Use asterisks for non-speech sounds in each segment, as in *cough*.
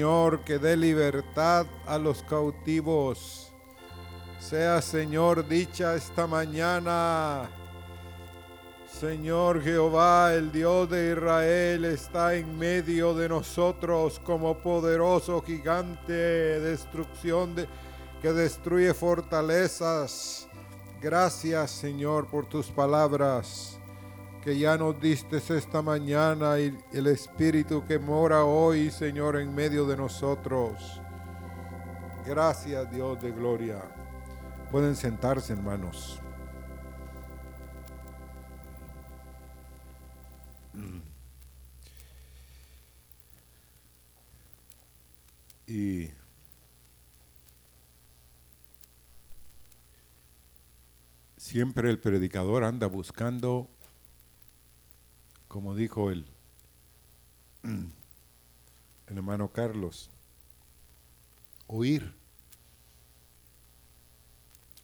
Señor, que dé libertad a los cautivos. Sea, Señor, dicha esta mañana. Señor Jehová, el Dios de Israel, está en medio de nosotros como poderoso gigante, destrucción de, que destruye fortalezas. Gracias, Señor, por tus palabras que ya nos diste esta mañana y el Espíritu que mora hoy, Señor, en medio de nosotros. Gracias, Dios de gloria. Pueden sentarse, hermanos. Y siempre el predicador anda buscando como dijo el, *clears throat* hermano Carlos, oír,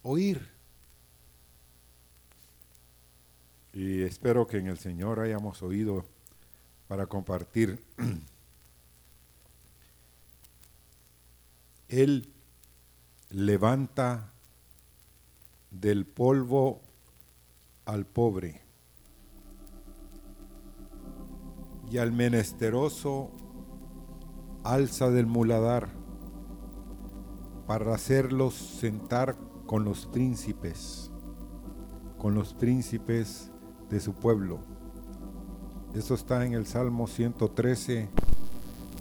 oír. Y espero que en el Señor hayamos oído para compartir. *clears throat* Él levanta del polvo al pobre y al menesteroso alza del muladar para hacerlos sentar con los príncipes, con los príncipes de su pueblo. Eso está en el Salmo 113,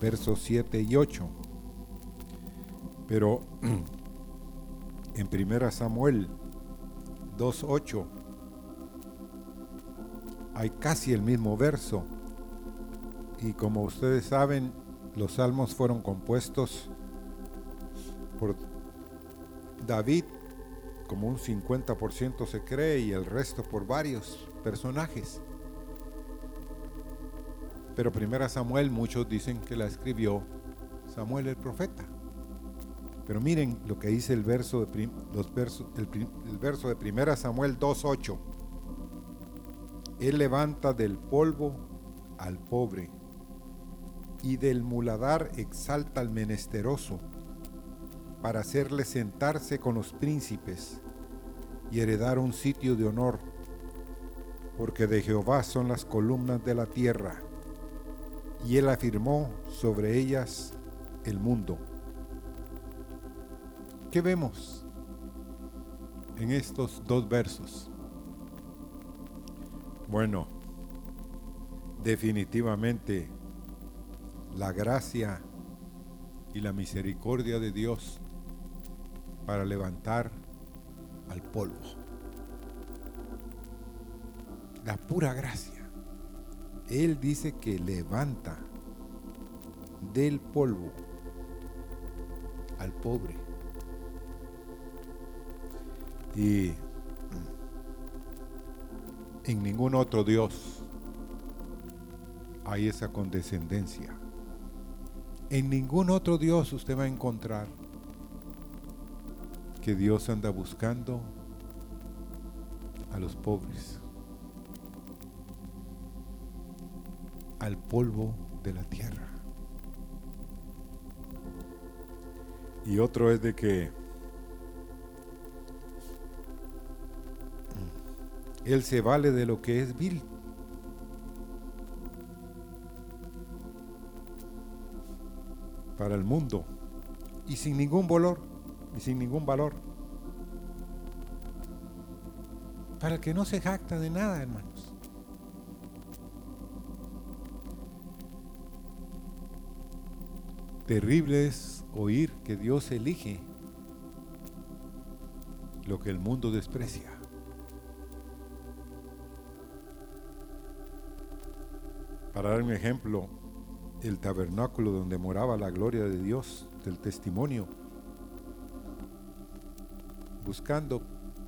versos 7 y 8. Pero *clears throat* en 1 Samuel 2.8 hay casi el mismo verso y como ustedes saben, los salmos fueron compuestos por David, como un 50% se cree, y el resto por varios personajes. Pero primera Samuel, muchos dicen que la escribió Samuel el profeta. Pero miren lo que dice el verso de, los el verso de primera Samuel 2.8. Él levanta del polvo al pobre y del muladar exalta al menesteroso, para hacerle sentarse con los príncipes y heredar un sitio de honor, porque de Jehová son las columnas de la tierra, y él afirmó sobre ellas el mundo. ¿Qué vemos en estos dos versos? Bueno, definitivamente la gracia y la misericordia de Dios para levantar al polvo. La pura gracia. Él dice que levanta del polvo al pobre. Y en ningún otro Dios hay esa condescendencia. En ningún otro Dios usted va a encontrar que Dios anda buscando a los pobres, al polvo de la tierra. Y otro es de que Él se vale de lo que es vil para el mundo y sin ningún valor y sin ningún valor. Para el que no se jacta de nada, hermanos. Terrible es oír que Dios elige lo que el mundo desprecia. Para dar un ejemplo, el tabernáculo donde moraba la gloria de Dios, del testimonio, buscando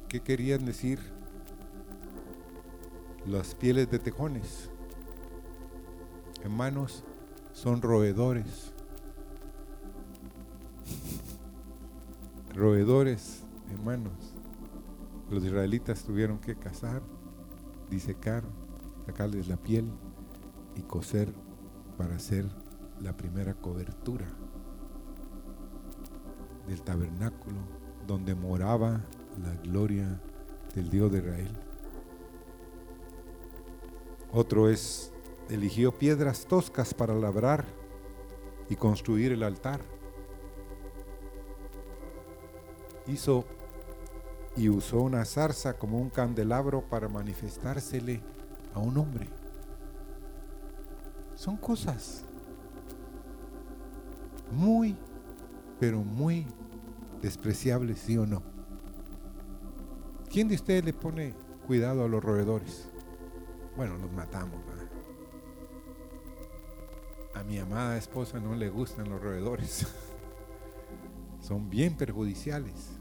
qué querían decir las pieles de tejones. Hermanos, son roedores. roedores, hermanos. Los israelitas tuvieron que cazar, disecar, sacarles la piel y coser para hacer la primera cobertura del tabernáculo donde moraba la gloria del Dios de Israel. Otro es, eligió piedras toscas para labrar y construir el altar. Hizo y usó una zarza como un candelabro para manifestársele a un hombre. Son cosas muy, pero muy despreciables, sí o no. ¿Quién de ustedes le pone cuidado a los roedores? Bueno, los matamos. A mi amada esposa no le gustan los roedores. *laughs* Son bien perjudiciales.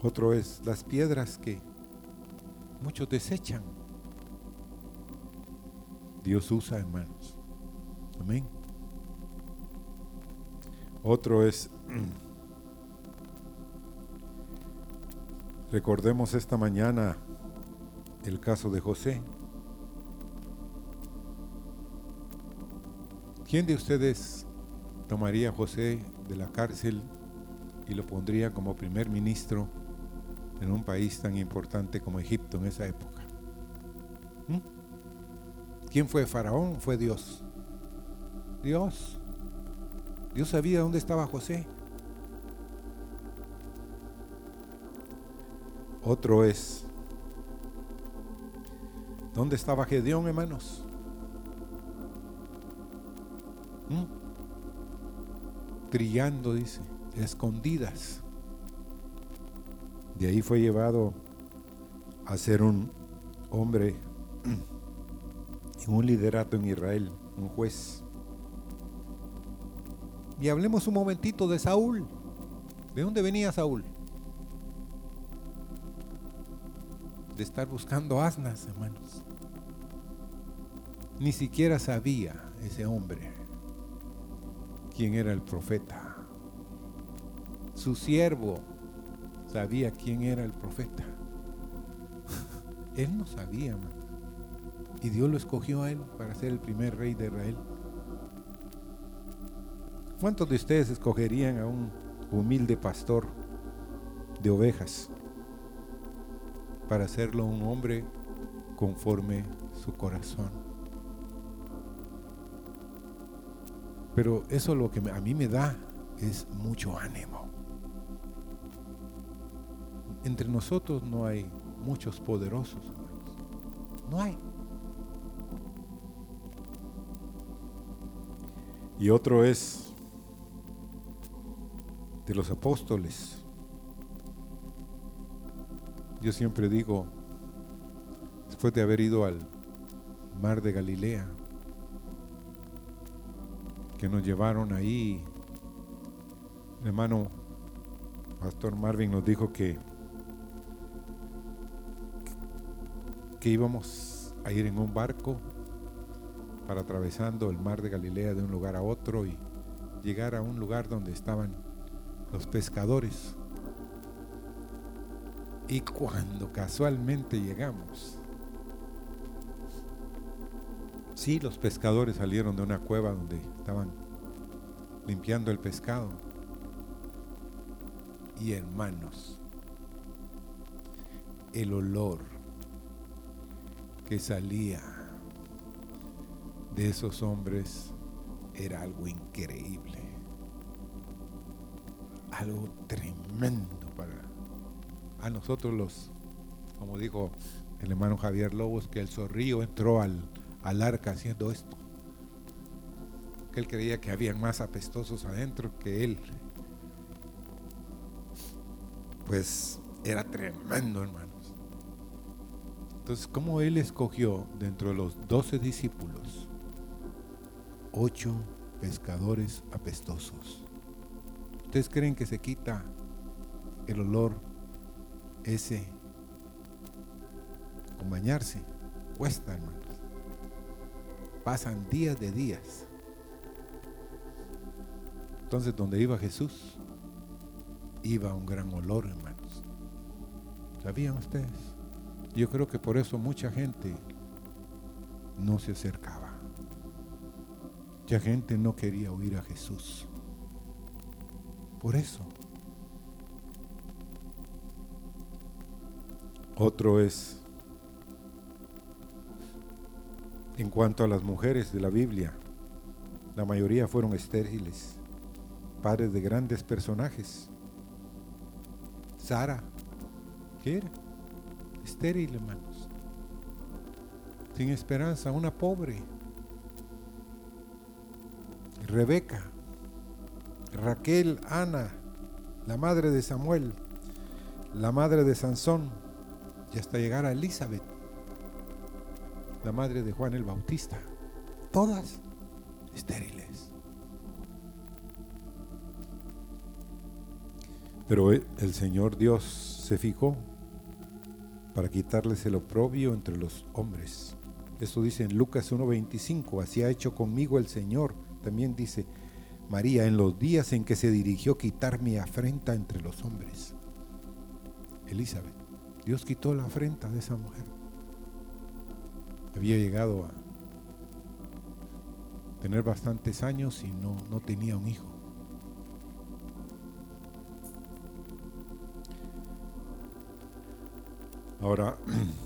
Otro es las piedras que muchos desechan. Dios usa, hermanos. Amén. Otro es, *clears throat* recordemos esta mañana el caso de José. ¿Quién de ustedes tomaría a José de la cárcel y lo pondría como primer ministro en un país tan importante como Egipto en esa época. ¿Quién fue Faraón? Fue Dios. Dios. Dios sabía dónde estaba José. Otro es, ¿dónde estaba Gedeón, hermanos? ¿Mm? Trillando, dice, escondidas. De ahí fue llevado a ser un hombre *clears throat* un liderato en Israel, un juez. Y hablemos un momentito de Saúl. ¿De dónde venía Saúl? De estar buscando asnas, hermanos. Ni siquiera sabía ese hombre quién era el profeta. Su siervo sabía quién era el profeta. *laughs* él no sabía, Y Dios lo escogió a él para ser el primer rey de Israel. ¿Cuántos de ustedes escogerían a un humilde pastor de ovejas para hacerlo un hombre conforme su corazón? Pero eso lo que a mí me da es mucho ánimo entre nosotros no hay muchos poderosos. No hay. Y otro es de los apóstoles. Yo siempre digo, después de haber ido al mar de Galilea, que nos llevaron ahí, el hermano Pastor Marvin nos dijo que íbamos a ir en un barco para atravesando el mar de Galilea de un lugar a otro y llegar a un lugar donde estaban los pescadores. Y cuando casualmente llegamos, sí, los pescadores salieron de una cueva donde estaban limpiando el pescado. Y hermanos, el olor que salía de esos hombres era algo increíble, algo tremendo para a nosotros los, como dijo el hermano Javier Lobos, que el zorrillo entró al, al arca haciendo esto, que él creía que había más apestosos adentro que él. Pues era tremendo, hermano. Entonces, ¿cómo Él escogió dentro de los doce discípulos ocho pescadores apestosos? ¿Ustedes creen que se quita el olor ese con bañarse? Cuesta, hermanos. Pasan días de días. Entonces, donde iba Jesús, iba un gran olor, hermanos. ¿Sabían ustedes? Yo creo que por eso mucha gente no se acercaba. Mucha gente no quería oír a Jesús. por eso. Otro es en cuanto a las mujeres de la Biblia. La mayoría fueron estériles, padres de grandes personajes. Sara, ¿qué era? Estéril, hermanos. Sin esperanza, una pobre. Rebeca, Raquel, Ana, la madre de Samuel, la madre de Sansón, y hasta llegar a Elizabeth, la madre de Juan el Bautista. Todas estériles. Pero el Señor Dios se fijó para quitarles el oprobio entre los hombres. Eso dice en Lucas 1.25, así ha hecho conmigo el Señor. También dice María, en los días en que se dirigió quitar mi afrenta entre los hombres. Elizabeth, Dios quitó la afrenta de esa mujer. Había llegado a tener bastantes años y no, no tenía un hijo. Ahora, *clears throat*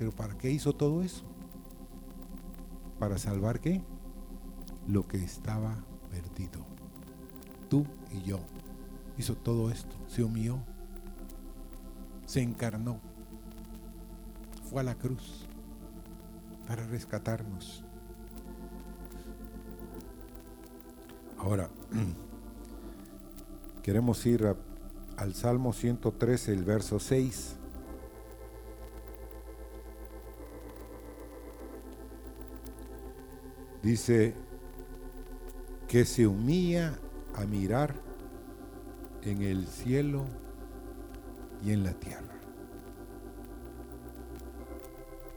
Pero ¿para qué hizo todo eso? ¿Para salvar qué? Lo que estaba perdido. Tú y yo. Hizo todo esto. Se humilló. Se encarnó. Fue a la cruz para rescatarnos. Ahora, *clears throat* queremos ir al Salmo 113, el verso 6. Dice que se humilla a mirar en el cielo y en la tierra.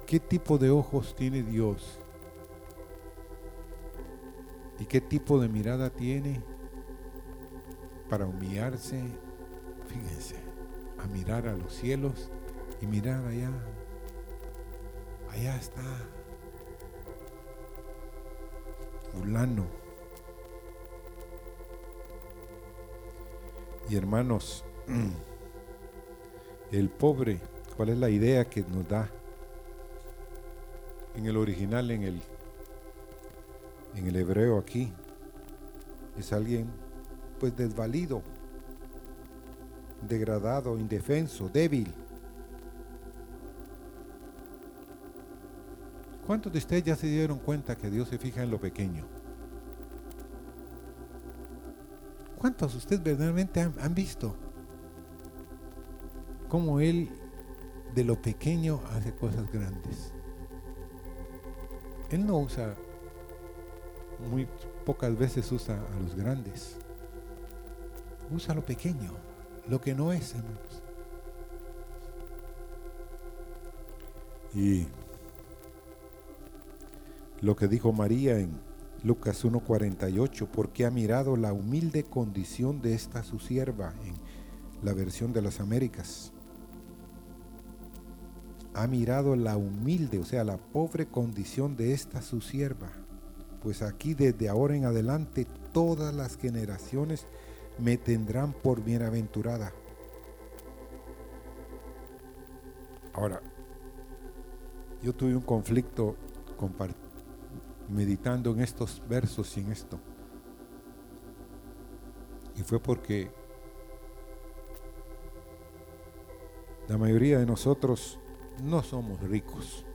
¿Qué tipo de ojos tiene Dios? ¿Y qué tipo de mirada tiene para humillarse fíjense, a mirar a los cielos y mirar allá. Allá está Y hermanos, *clears throat* el pobre, ¿cuál es la idea que nos da? En el original, en el, en el hebreo aquí, es alguien pues desvalido, degradado, indefenso, débil. ¿Cuántos de ustedes ya se dieron cuenta que Dios se fija en lo pequeño? ¿Cuántos de ustedes verdaderamente han, visto cómo Él de lo pequeño hace cosas grandes? Él no usa, muy pocas veces usa a los grandes, usa lo pequeño lo que no es, hermanos. Y lo que dijo María en Lucas 1.48, porque ha mirado la humilde condición de esta su sierva en la versión de las Américas. Ha mirado la humilde, o sea, la pobre condición de esta su sierva. Pues aquí desde ahora en adelante todas las generaciones me tendrán por bienaventurada. Ahora, yo tuve un conflicto meditando en estos versos y en esto. Y fue porque la mayoría de nosotros no somos ricos.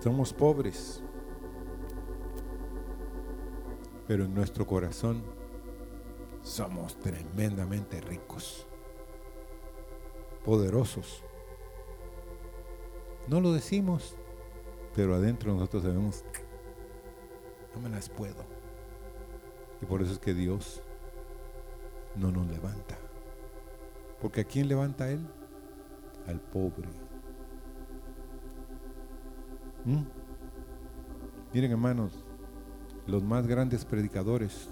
Somos pobres pero en nuestro corazón somos tremendamente ricos, poderosos. No lo decimos, pero adentro nosotros sabemos, no me las puedo. Y por eso es que Dios no nos levanta. Porque ¿a quién levanta Él? Al pobre. ¿Mm? Miren hermanos, los más grandes predicadores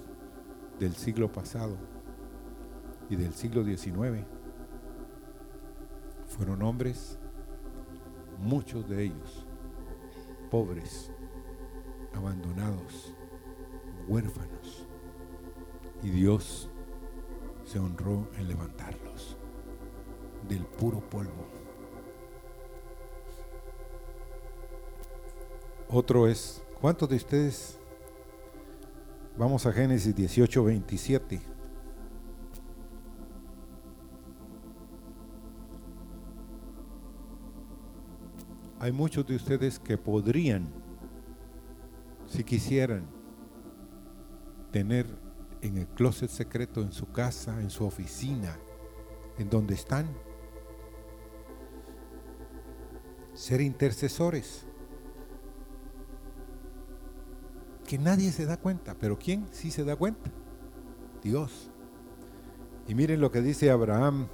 del siglo pasado y del siglo XIX fueron hombres, muchos de ellos, pobres, abandonados, huérfanos. Y Dios se honró en levantarlos del puro polvo. Otro es, ¿cuántos de ustedes vamos a Génesis 18, 27? Hay muchos de ustedes que podrían, si quisieran, tener en el closet secreto, en su casa, en su oficina, en donde están, ser intercesores. Que nadie se da cuenta, pero ¿quién sí se da cuenta? Dios. Y miren lo que dice Abraham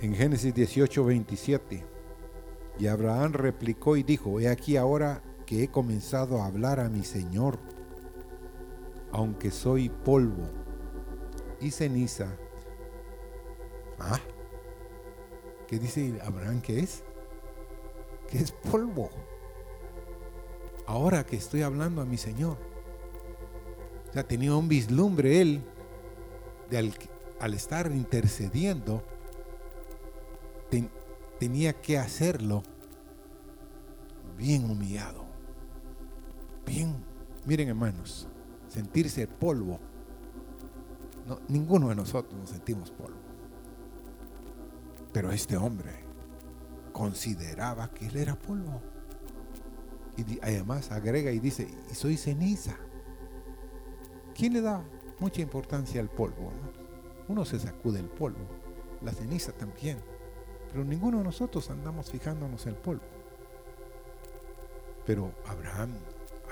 en Génesis 18, 27. Y Abraham replicó y dijo, he aquí ahora que he comenzado a hablar a mi Señor, aunque soy polvo y ceniza. ¿Ah? ¿Qué dice Abraham que es? Que es polvo. Ahora que estoy hablando a mi Señor. O sea, tenía un vislumbre él al estar intercediendo tenía que hacerlo bien humillado. Bien, miren hermanos, sentirse polvo. No, ninguno de nosotros nos sentimos polvo. Pero este hombre consideraba que él era polvo. Y además agrega y dice, y soy ceniza. ¿Quién le da mucha importancia al polvo? Uno se sacude el polvo, la ceniza también. Pero ninguno de nosotros andamos fijándonos en el polvo. Pero Abraham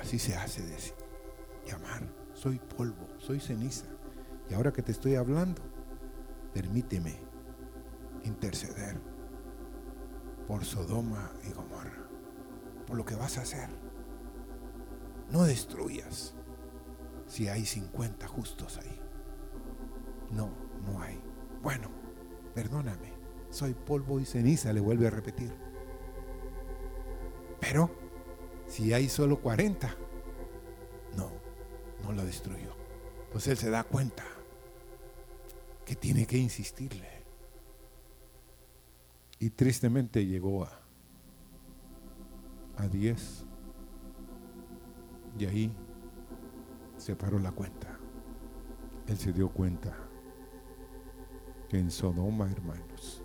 así se hace decir, llamar, soy polvo, soy ceniza. Y ahora que te estoy hablando, permíteme interceder por Sodoma y Gomorra, por lo que vas a hacer. No destruyas si hay 50 justos ahí. No, no hay. Bueno, perdóname soy polvo y ceniza, le vuelve a repetir. Pero si hay solo 40, no, no lo destruyó. Entonces él se da cuenta que tiene que insistirle. Y tristemente llegó a, a 10. Y ahí se paró la cuenta. Él se dio cuenta que en Sodoma, hermanos,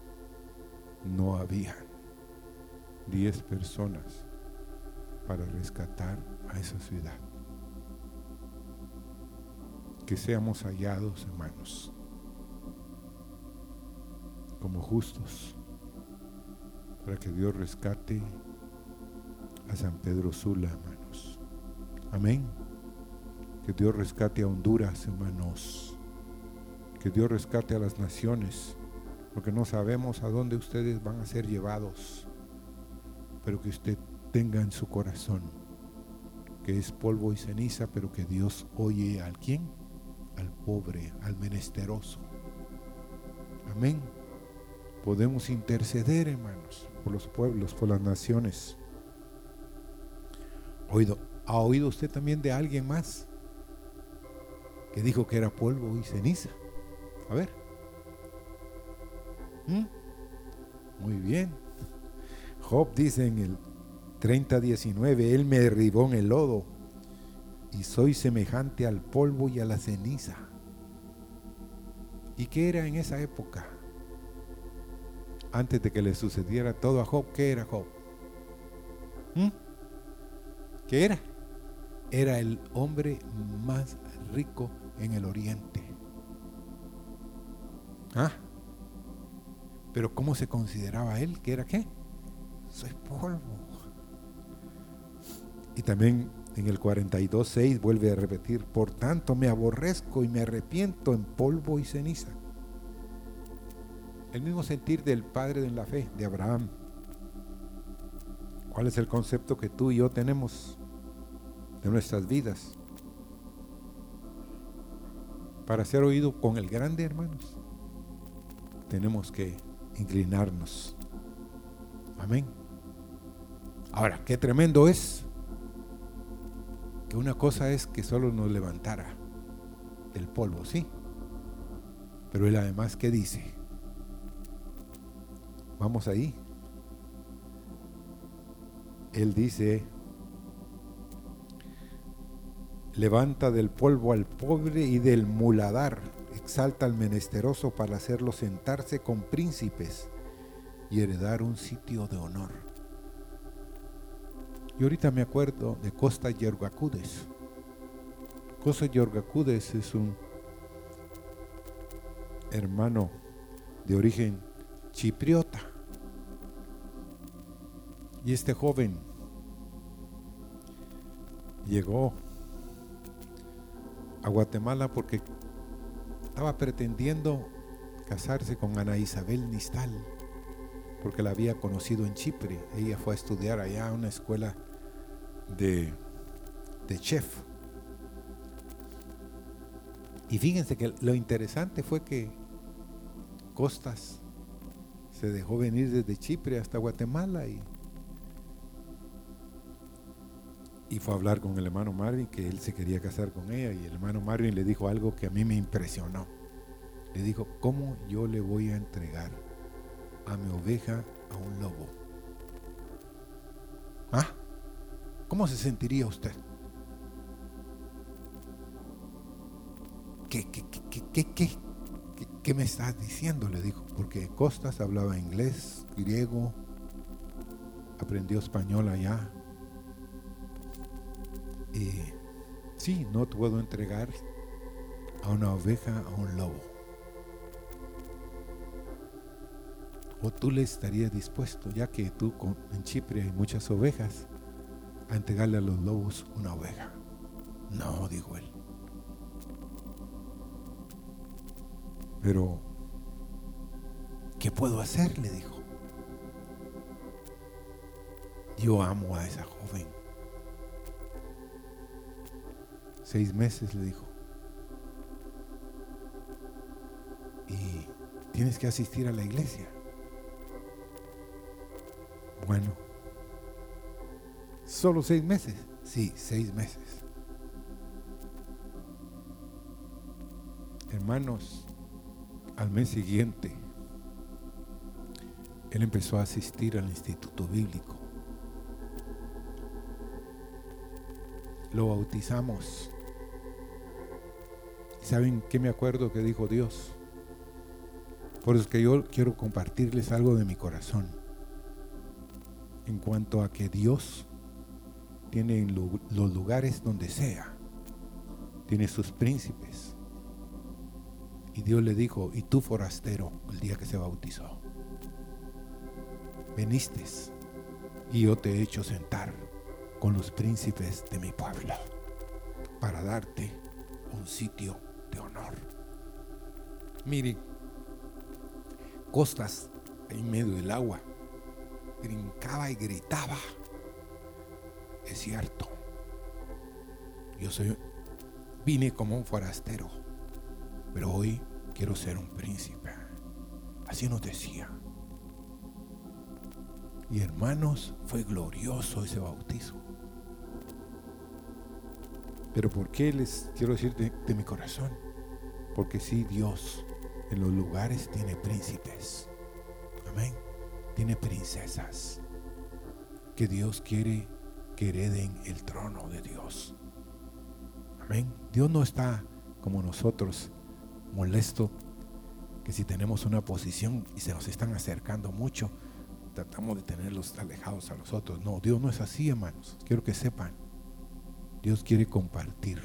no había 10 personas para rescatar a esa ciudad. Que seamos hallados, hermanos, como justos, para que Dios rescate a San Pedro Sula, hermanos. Amén. Que Dios rescate a Honduras, hermanos. Que Dios rescate a las naciones porque no sabemos a dónde ustedes van a ser llevados, pero que usted tenga en su corazón que es polvo y ceniza, pero que Dios oye al quién, al pobre, al menesteroso. Amén. Podemos interceder, hermanos, por los pueblos, por las naciones. ¿Ha oído usted también de alguien más que dijo que era polvo y ceniza? A ver. ¿Mm? Muy bien. Job dice en el 30:19, Él me derribó en el lodo y soy semejante al polvo y a la ceniza. ¿Y qué era en esa época? Antes de que le sucediera todo a Job, ¿qué era Job? ¿Mm? ¿Qué era? Era el hombre más rico en el oriente. ¿Ah? Pero ¿cómo se consideraba él? ¿Que era qué? Soy polvo. Y también En el 42.6 vuelve a repetir, por tanto me aborrezco y me arrepiento en polvo y ceniza. El mismo sentir del Padre en la fe, de Abraham. ¿Cuál es el concepto que tú y yo tenemos de nuestras vidas? Para ser oído con el grande, hermanos, tenemos que inclinarnos. Amén. Ahora, qué tremendo es que una cosa es que solo nos levantara del polvo, sí. Pero él además, ¿qué dice? Vamos ahí. Él dice, levanta del polvo al pobre y del muladar, exalta al menesteroso para hacerlo sentarse con príncipes y heredar un sitio de honor. Y ahorita me acuerdo de Costa Yergacudes. Costa Yergacudes es un hermano de origen chipriota. Y este joven llegó a Guatemala porque estaba pretendiendo casarse con Ana Isabel Nistal, porque la había conocido en Chipre. Ella fue a estudiar allá a una escuela de, chef. Y fíjense que lo interesante fue que Costas se dejó venir desde Chipre hasta Guatemala y y fue a hablar con el hermano Marvin que él se quería casar con ella y el hermano Marvin le dijo algo que a mí me impresionó. Le dijo, ¿cómo yo le voy a entregar a mi oveja a un lobo? ¿Ah? ¿Cómo se sentiría usted? ¿Qué, me estás diciendo? Le dijo, porque Costas hablaba inglés, griego, aprendió español allá, y sí, no puedo entregar a una oveja a un lobo. O tú le estarías dispuesto, ya que tú en Chipre hay muchas ovejas, a entregarle a los lobos una oveja. No, dijo él. Pero, ¿qué puedo hacer? Le dijo. Yo amo a esa joven. Seis meses, le dijo. Y tienes que asistir a la iglesia. Bueno, solo seis meses. Sí, seis meses. Hermanos, al mes siguiente, él empezó a asistir al instituto bíblico. Lo bautizamos ¿Saben qué me acuerdo que dijo Dios? Por eso es que yo quiero compartirles algo de mi corazón. En cuanto a que Dios tiene en los lugares donde sea, tiene sus príncipes. Y Dios le dijo, y tú forastero, el día que se bautizó, veniste y yo te he hecho sentar con los príncipes de mi pueblo para darte un sitio de honor. Miren, Costas en medio del agua brincaba y gritaba. Es cierto, yo soy, vine como un forastero, pero hoy quiero ser un príncipe. Así nos decía. Y hermanos, fue glorioso ese bautizo. Pero ¿por qué les quiero decir de, mi corazón? Porque sí, Dios en los lugares tiene príncipes. Amén. Tiene princesas. Que Dios quiere que hereden el trono de Dios. Amén. Dios no está como nosotros molesto que si tenemos una posición y se nos están acercando mucho, tratamos de tenerlos alejados a los otros. No, Dios no es así, hermanos. Quiero que sepan. Dios quiere compartir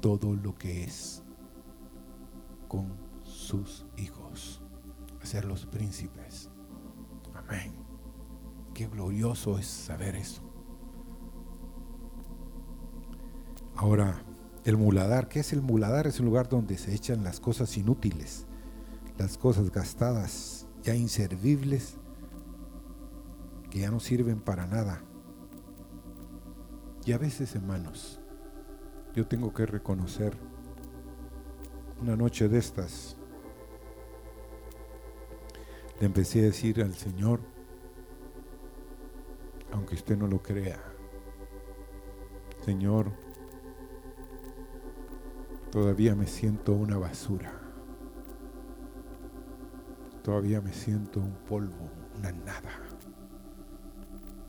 todo lo que es con sus hijos, hacerlos príncipes. Amén. Qué glorioso es saber eso. Ahora, el muladar, ¿qué es el muladar? Es un lugar donde se echan las cosas inútiles, las cosas gastadas, ya inservibles, que ya no sirven para nada. Y a veces, hermanos, yo tengo que reconocer una noche de estas, le empecé a decir al Señor, aunque usted no lo crea, Señor, todavía me siento una basura, todavía me siento un polvo, una nada,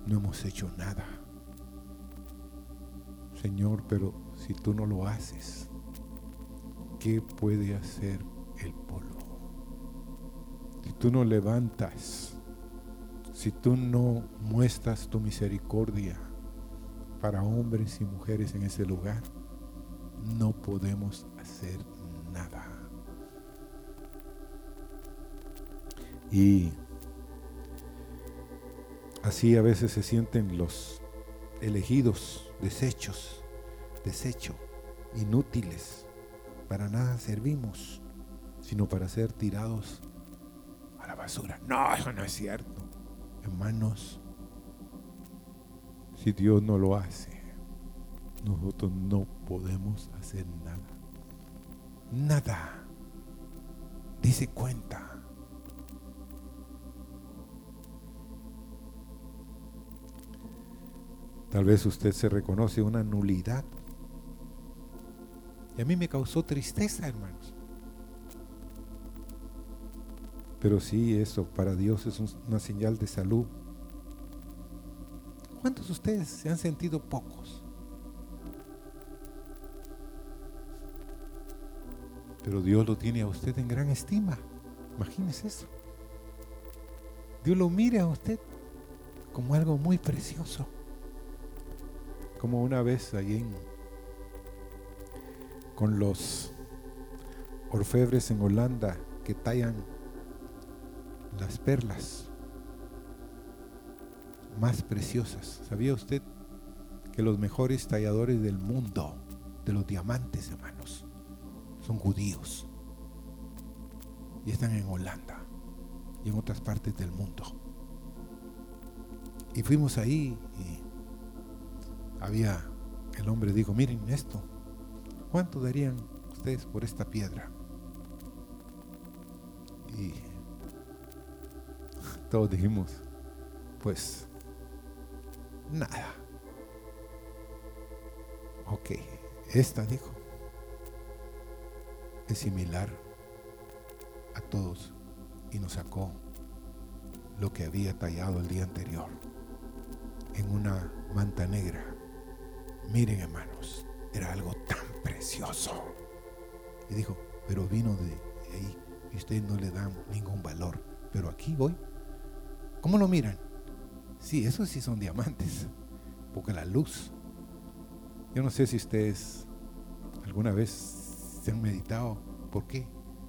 no hemos hecho nada. Señor, pero si tú no lo haces, ¿qué puede hacer el polvo? Si tú no levantas, si tú no muestras tu misericordia para hombres y mujeres en ese lugar, no podemos hacer nada. Y así a veces se sienten los elegidos, desechos, desecho, inútiles. Para nada servimos, sino para ser tirados a la basura. No, eso no es cierto. Hermanos, si Dios no lo hace, nosotros no podemos hacer nada. Nada. Dice cuenta. Tal vez usted se reconoce una nulidad. Y a mí me causó tristeza, hermanos. Pero sí, eso para Dios es una señal de salud. ¿Cuántos de ustedes se han sentido pocos? Pero Dios lo tiene a usted en gran estima. Imagínese eso. Dios lo mire a usted como algo muy precioso. Como una vez allí con los orfebres en Holanda que tallan las perlas más preciosas. ¿Sabía usted que los mejores talladores del mundo de los diamantes, hermanos, son judíos? Y están en Holanda y en otras partes del mundo. Y fuimos ahí y había, el hombre dijo, miren esto, ¿cuánto darían ustedes por esta piedra? Y *laughs* todos dijimos, pues nada. Ok, esta dijo, es similar a todos y nos sacó lo que había tallado el día anterior en una manta negra. Miren hermanos, era algo tan precioso. Y dijo, pero vino de ahí y ustedes no le dan ningún valor. Pero aquí voy ¿Cómo lo miran? Sí, esos sí son diamantes, porque la luz. Yo no sé si ustedes alguna vez han meditado por qué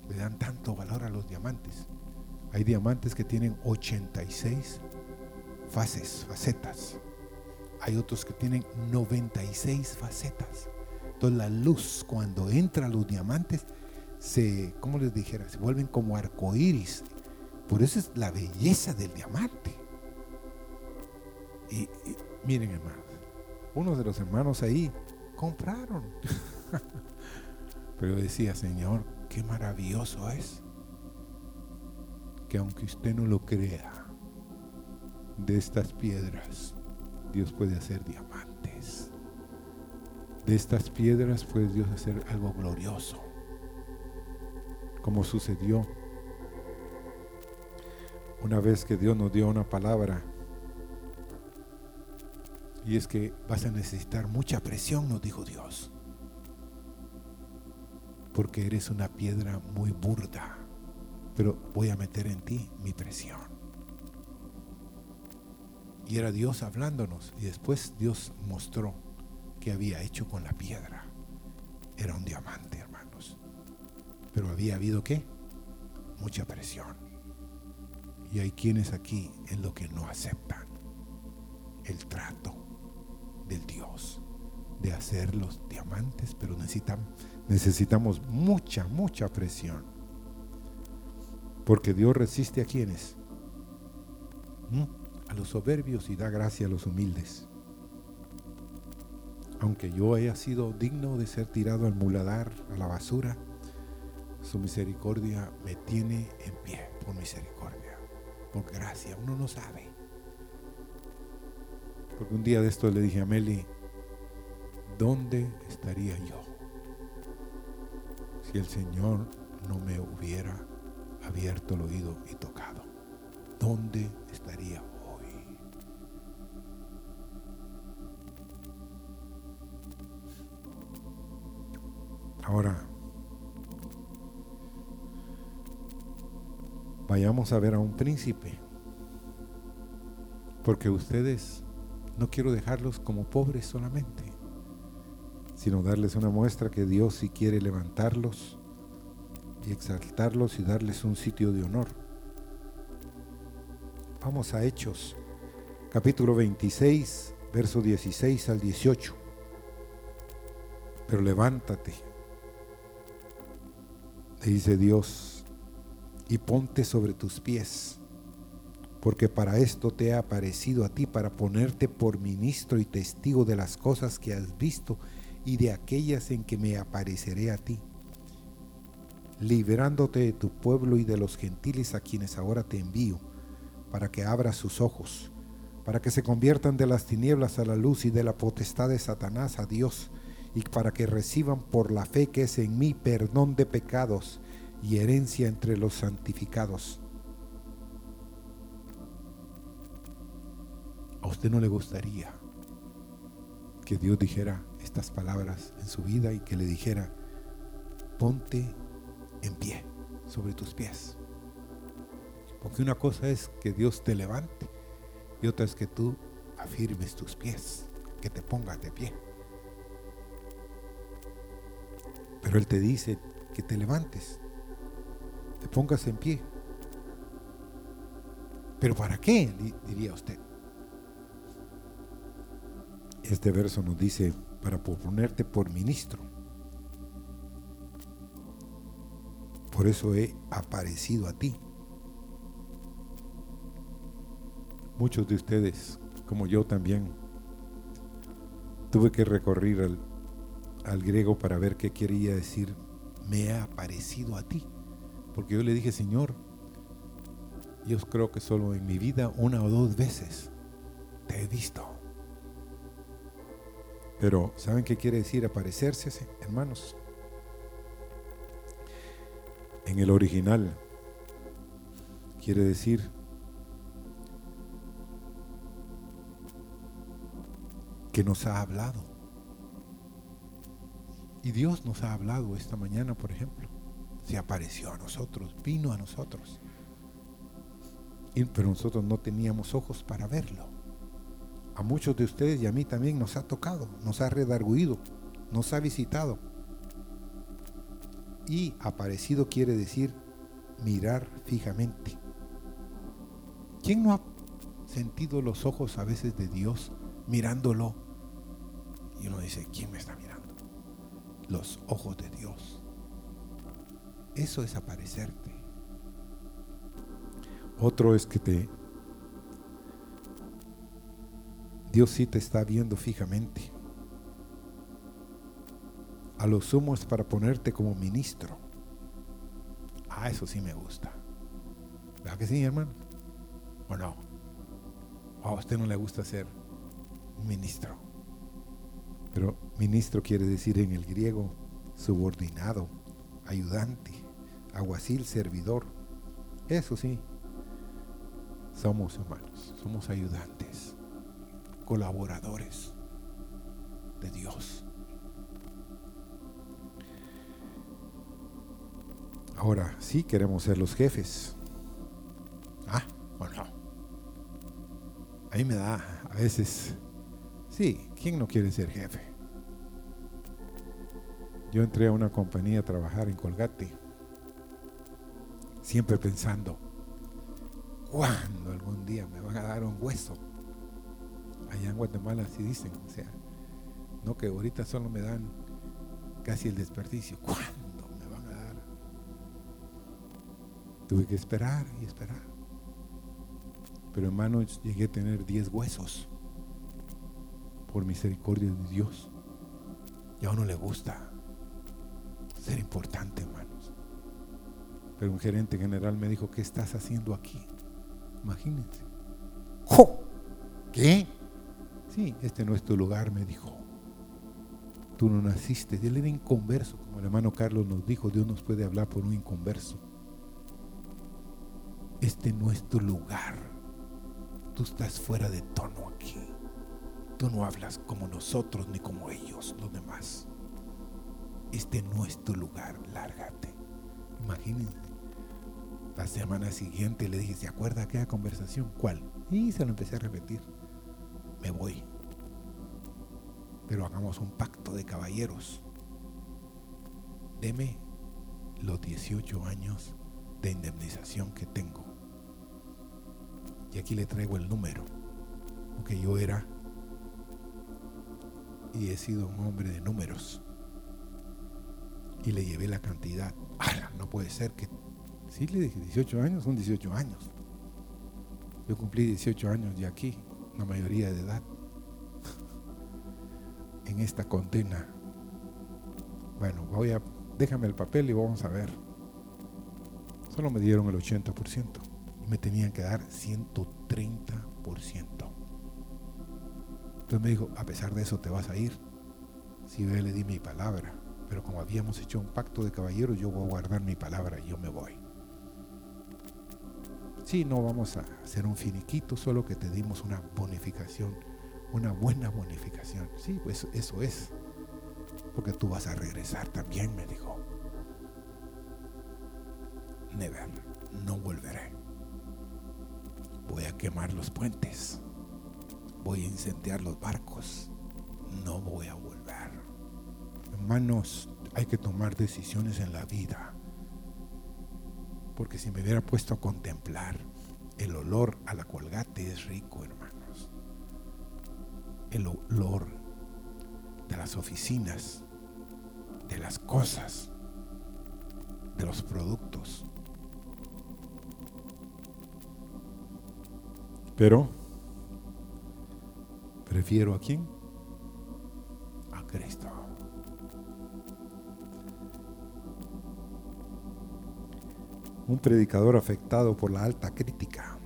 le dan tanto valor a los diamantes. Hay diamantes que tienen 86 fases, facetas. Hay otros que tienen 96 facetas. Entonces la luz cuando entra los diamantes se, ¿cómo les dijera? Se vuelven como arcoíris por eso es la belleza del diamante. Y, miren hermanos, unos de los hermanos ahí compraron. *laughs* Pero decía, Señor, qué maravilloso es que aunque usted no lo crea, de estas piedras Dios puede hacer diamantes. De estas piedras puede Dios hacer algo glorioso, como sucedió una vez que Dios nos dio una palabra. Y es que vas a necesitar mucha presión, nos dijo Dios. Porque eres una piedra muy burda. Pero voy a meter en ti mi presión. Y era Dios hablándonos. Y después Dios mostró que había hecho con la piedra. Era un diamante, hermanos. Pero había habido qué? Mucha presión. Y hay quienes aquí en lo que no aceptan el trato del Dios, de hacer los diamantes, pero necesitamos, necesitamos mucha, mucha presión. Porque Dios resiste a quienes? ¿Mm? A los soberbios y da gracia a los humildes. Aunque yo haya sido digno de ser tirado al muladar, a la basura, su misericordia me tiene en pie por misericordia, por gracia. Uno no sabe. Porque un día de esto le dije a Meli, ¿dónde estaría yo si el Señor no me hubiera abierto el oído y tocado? ¿Dónde estaría hoy? Ahora, vayamos a ver a un príncipe, porque ustedes no quiero dejarlos como pobres solamente, sino darles una muestra que Dios si quiere levantarlos y exaltarlos y darles un sitio de honor. Vamos a Hechos, capítulo 26, verso 16 al 18. Pero levántate, le dice Dios, y ponte sobre tus pies porque para esto te he aparecido a ti, para ponerte por ministro y testigo de las cosas que has visto y de aquellas en que me apareceré a ti, liberándote de tu pueblo y de los gentiles a quienes ahora te envío, para que abras sus ojos, para que se conviertan de las tinieblas a la luz y de la potestad de Satanás a Dios, y para que reciban por la fe que es en mí perdón de pecados y herencia entre los santificados. ¿A usted no le gustaría que Dios dijera estas palabras en su vida y que le dijera, ponte en pie sobre tus pies? Porque una cosa es que Dios te levante y otra es que tú afirmes tus pies, que te pongas de pie. Pero Él te dice que te levantes, te pongas en pie. ¿Pero para qué? diría usted. Este verso nos dice, para ponerte por ministro. Por eso he aparecido a ti. Muchos de ustedes, como yo también, tuve que recorrer al, al griego para ver qué quería decir, me he aparecido a ti. Porque yo le dije, Señor, yo creo que solo en mi vida una o dos veces te he visto. Pero ¿saben qué quiere decir aparecerse, hermanos? En el original quiere decir que nos ha hablado. Y Dios nos ha hablado esta mañana, por ejemplo. Se apareció a nosotros, vino a nosotros. pero nosotros no teníamos ojos para verlo a muchos de ustedes y a mí también nos ha tocado, nos ha redarguido, nos ha visitado. Y aparecido quiere decir mirar fijamente. ¿Quién no ha sentido los ojos a veces de Dios mirándolo? Y uno dice, ¿quién me está mirando? Los ojos de Dios. Eso es aparecerte. Otro es que te Dios sí te está viendo fijamente. A lo sumo es para ponerte como ministro. Ah, eso sí me gusta. ¿Verdad que sí, hermano? ¿O no? a usted no le gusta ser un ministro. Pero ministro quiere decir en el griego subordinado, ayudante, aguacil, servidor. Eso sí, somos hermanos, somos ayudantes colaboradores de Dios. Ahora, sí queremos ser los jefes. Ah, bueno. A mí me da a veces, sí, ¿quién no quiere ser jefe? Yo entré a una compañía a trabajar en Colgate, siempre pensando, ¿cuándo algún día me van a dar un hueso? Allá en Guatemala así dicen, o sea, no que ahorita solo me dan casi el desperdicio. *laughs* ¿Cuándo me van a dar? Tuve que esperar y esperar. Pero hermanos, llegué a tener 10 huesos por misericordia de Dios. Y a uno le gusta ser importante, hermanos. Pero un gerente general me dijo, ¿qué estás haciendo aquí? Imagínense. ¿Qué? Sí, este no es tu lugar, me dijo. Tú no naciste. Él era inconverso, como el hermano Carlos nos dijo, Dios nos puede hablar por un inconverso. Este no es tu lugar. Tú estás fuera de tono aquí. Tú no hablas como nosotros ni como ellos, los demás. Este no es tu lugar, lárgate. Imagínense. La semana siguiente le dije, ¿se acuerda aquella conversación? ¿Cuál? Y se lo empecé a repetir. Me voy. Pero hagamos un pacto de caballeros. Deme los 18 años de indemnización que tengo. Y aquí le traigo el número. Porque yo era y he sido un hombre de números. Y le llevé la cantidad. No puede ser que... Sí, le dije 18 años, son 18 años. Yo cumplí 18 años de aquí, la mayoría de edad. En esta condena. Bueno, voy a... Déjame el papel y vamos a ver. Solo me dieron el 80% y me tenían que dar 130%. Entonces me dijo, a pesar de eso te vas a ir. Si yo le di mi palabra, pero como habíamos hecho un pacto de caballeros, yo voy a guardar mi palabra y yo me voy. Sí, no vamos a hacer un finiquito, solo que te dimos una bonificación, una buena bonificación. Sí, pues eso es. Porque tú vas a regresar también, me dijo. Never, no volveré. Voy a quemar los puentes voy a incendiar los barcos, no voy a volver. Hermanos, hay que tomar decisiones en la vida. Porque si me hubiera puesto a contemplar, el olor a la colgate es rico, hermanos. El olor de las oficinas, de las cosas, de los productos. Pero Prefiero a quién? A Cristo. Un predicador afectado por la alta crítica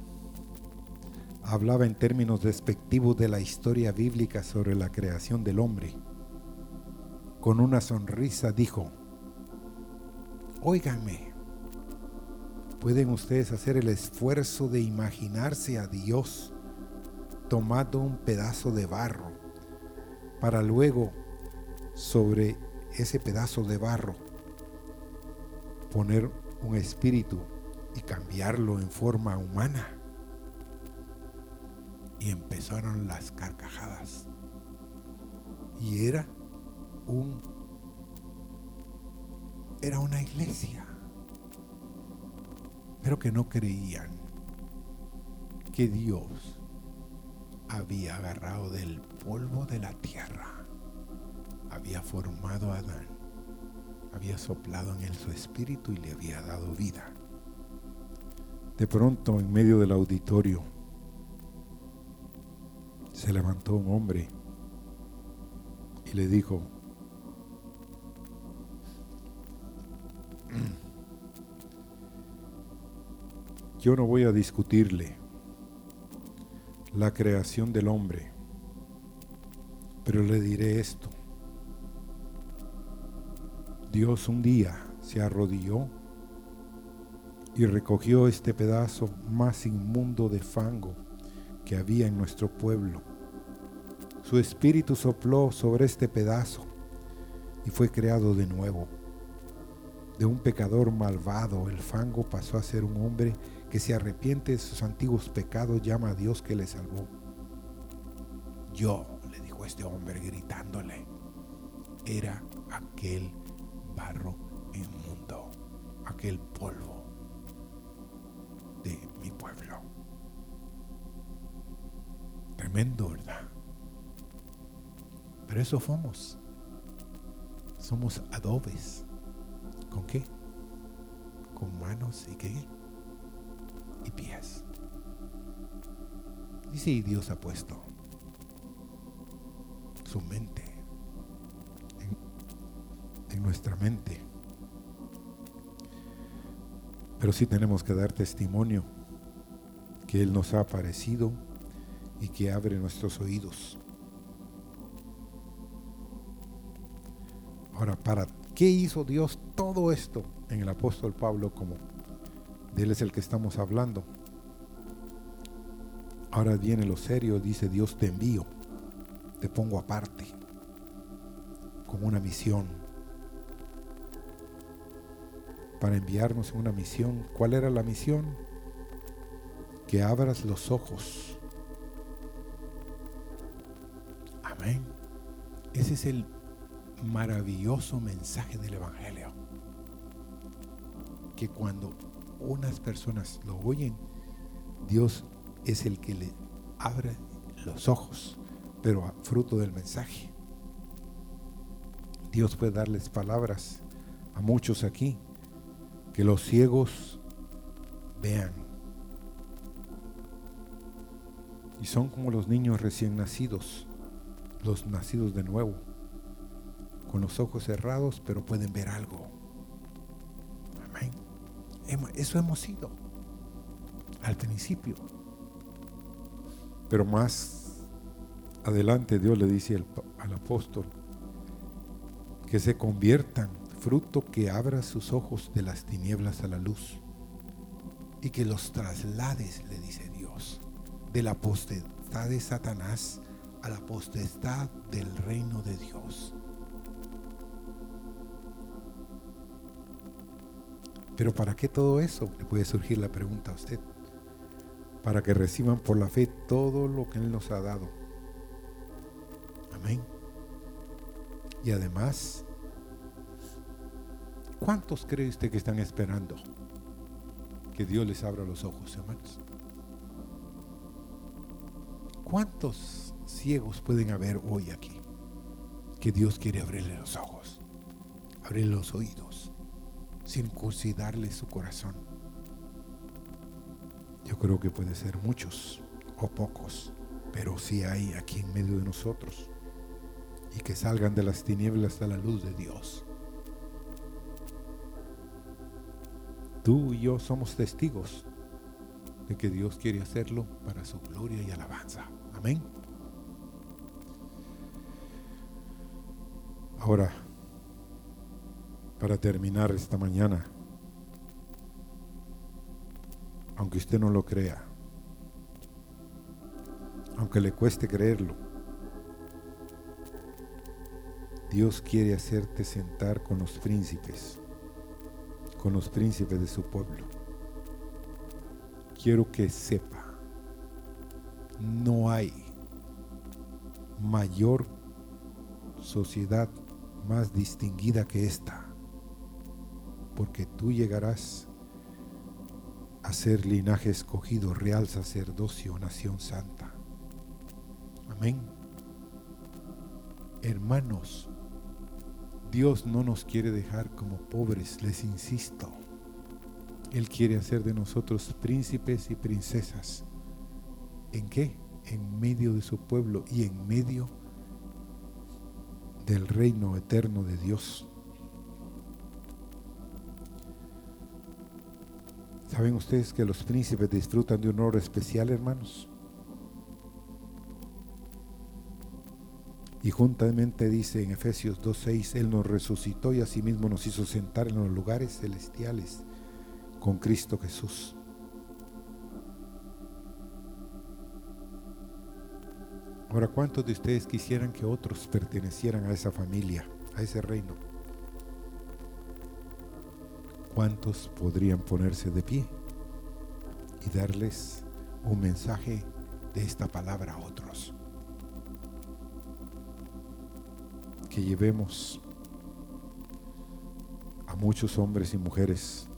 hablaba en términos despectivos de la historia bíblica sobre la creación del hombre. Con una sonrisa dijo, Óiganme, ¿pueden ustedes hacer el esfuerzo de imaginarse a Dios tomando un pedazo de barro para luego sobre ese pedazo de barro poner un espíritu y cambiarlo en forma humana. Y empezaron las carcajadas. Y era un era una iglesia. Pero que no creían que Dios había agarrado del polvo de la tierra, había formado a Adán, había soplado en él su espíritu y le había dado vida. De pronto, en medio del auditorio, se levantó un hombre y le dijo, yo no voy a discutirle la creación del hombre. Pero le diré esto. Dios un día se arrodilló y recogió este pedazo más inmundo de fango que había en nuestro pueblo. Su espíritu sopló sobre este pedazo y fue creado de nuevo. De un pecador malvado, el fango pasó a ser un hombre que se arrepiente de sus antiguos pecados, llama a Dios que le salvó. Yo, le dijo este hombre gritándole, era aquel barro inmundo, aquel polvo de mi pueblo. Tremendo, ¿verdad? Pero eso somos. Somos adobes. ¿Con qué? Con manos y qué? Y pies. Y si Dios ha puesto su mente en, en nuestra mente. Pero sí tenemos que dar testimonio que Él nos ha aparecido y que abre nuestros oídos. Ahora, ¿para qué hizo Dios todo esto en el apóstol Pablo como de él es el que estamos hablando? Ahora viene lo serio, dice Dios te envío, te pongo aparte, con una misión, para enviarnos en una misión. ¿Cuál era la misión? Que abras los ojos Ese es el maravilloso mensaje del Evangelio. Que cuando unas personas lo oyen, Dios es el que le abre los ojos, pero a fruto del mensaje. Dios puede darles palabras a muchos aquí, que los ciegos vean. Y son como los niños recién nacidos los nacidos de nuevo, con los ojos cerrados, pero pueden ver algo. Amén. Eso hemos sido al principio. Pero más adelante Dios le dice al, apóstol que se conviertan, fruto que abra sus ojos de las tinieblas a la luz y que los traslades, le dice Dios, de la potestad de Satanás a la potestad del reino de Dios. Pero ¿para qué todo eso? Le puede surgir la pregunta a usted. Para que reciban por la fe todo lo que Él nos ha dado. Amén. Y además, ¿cuántos cree usted que están esperando que Dios les abra los ojos, hermanos? ¿Cuántos ciegos pueden haber hoy aquí? Que Dios quiere abrirle los ojos, abrirle los oídos, circuncidarle su corazón. Yo creo que puede ser muchos o pocos, pero si hay aquí en medio de nosotros y que salgan de las tinieblas a la luz de Dios. Tú y yo somos testigos de que Dios quiere hacerlo para su gloria y alabanza. Amén. Ahora, para terminar esta mañana, aunque usted no lo crea, aunque le cueste creerlo, Dios quiere hacerte sentar con los príncipes, con los príncipes de su pueblo. Quiero que sepa, no hay mayor sociedad más distinguida que esta, porque tú llegarás a ser linaje escogido, real sacerdocio, nación santa. Amén. Hermanos, Dios no nos quiere dejar como pobres, les insisto. Él quiere hacer de nosotros príncipes y princesas. ¿En qué? En medio de su pueblo y en medio de del reino eterno de Dios. ¿Saben ustedes que los príncipes disfrutan de un honor especial, hermanos? Y juntamente dice en Efesios 2.6, Él nos resucitó y asimismo nos hizo sentar en los lugares celestiales con Cristo Jesús. Ahora, ¿cuántos de ustedes quisieran que otros pertenecieran a esa familia, a ese reino? ¿Cuántos podrían ponerse de pie y darles un mensaje de esta palabra a otros? Que llevemos a muchos hombres y mujeres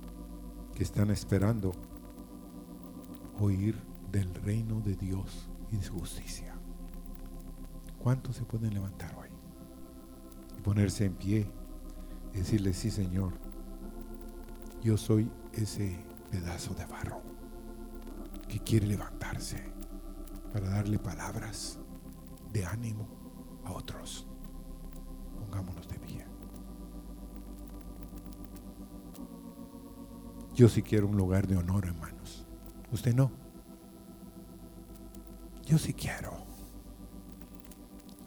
que están esperando oír del reino de Dios y de su justicia. ¿Cuántos se pueden levantar hoy? ponerse en pie y decirle, sí Señor, yo soy ese pedazo de barro que quiere levantarse para darle palabras de ánimo a otros. Pongámonos de pie. Yo sí quiero un lugar de honor, hermanos. Usted no. Yo sí quiero.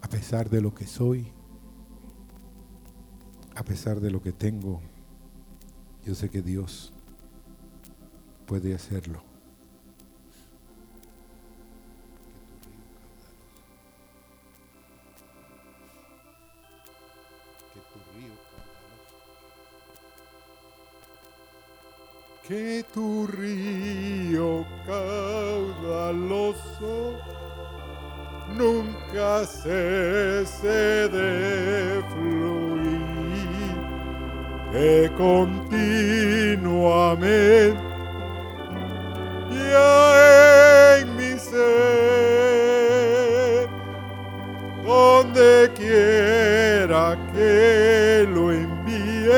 A pesar de lo que soy, a pesar de lo que tengo, yo sé que Dios puede hacerlo. Que tu río caudaloso nunca cese de fluir, que continuamente ya en mi ser, donde quiera que lo envíe,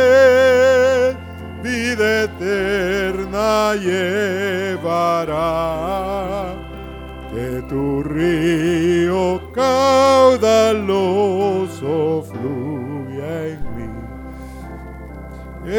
vida eterna llevará, que tu río caudaloso.